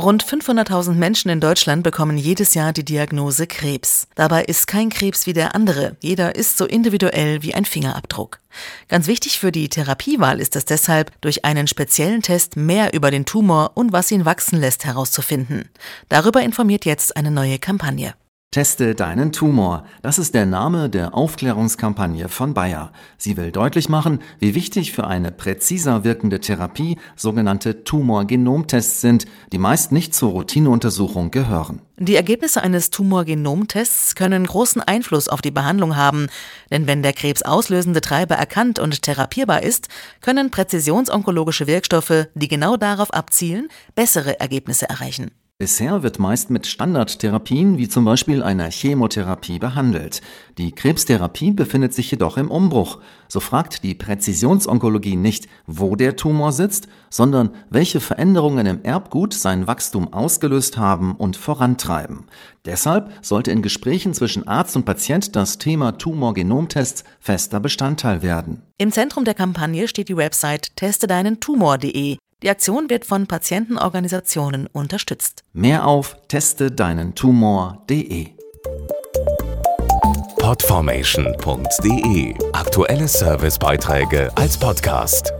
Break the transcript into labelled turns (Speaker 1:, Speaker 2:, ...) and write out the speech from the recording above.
Speaker 1: Rund 500.000 Menschen in Deutschland bekommen jedes Jahr die Diagnose Krebs. Dabei ist kein Krebs wie der andere. Jeder ist so individuell wie ein Fingerabdruck. Ganz wichtig für die Therapiewahl ist es deshalb, durch einen speziellen Test mehr über den Tumor und was ihn wachsen lässt herauszufinden. Darüber informiert jetzt eine neue Kampagne.
Speaker 2: Teste deinen Tumor. Das ist der Name der Aufklärungskampagne von Bayer. Sie will deutlich machen, wie wichtig für eine präziser wirkende Therapie sogenannte Tumorgenomtests sind, die meist nicht zur Routineuntersuchung gehören.
Speaker 1: Die Ergebnisse eines Tumorgenomtests können großen Einfluss auf die Behandlung haben, denn wenn der krebsauslösende Treiber erkannt und therapierbar ist, können präzisionsonkologische Wirkstoffe, die genau darauf abzielen, bessere Ergebnisse erreichen.
Speaker 2: Bisher wird meist mit Standardtherapien wie zum Beispiel einer Chemotherapie behandelt. Die Krebstherapie befindet sich jedoch im Umbruch. So fragt die Präzisionsonkologie nicht, wo der Tumor sitzt, sondern welche Veränderungen im Erbgut sein Wachstum ausgelöst haben und vorantreiben. Deshalb sollte in Gesprächen zwischen Arzt und Patient das Thema Tumorgenomtests fester Bestandteil werden.
Speaker 1: Im Zentrum der Kampagne steht die Website testedeinentumor.de. Die Aktion wird von Patientenorganisationen unterstützt.
Speaker 2: Mehr auf testedeinentumor.de.
Speaker 3: Podformation.de Aktuelle Servicebeiträge als Podcast.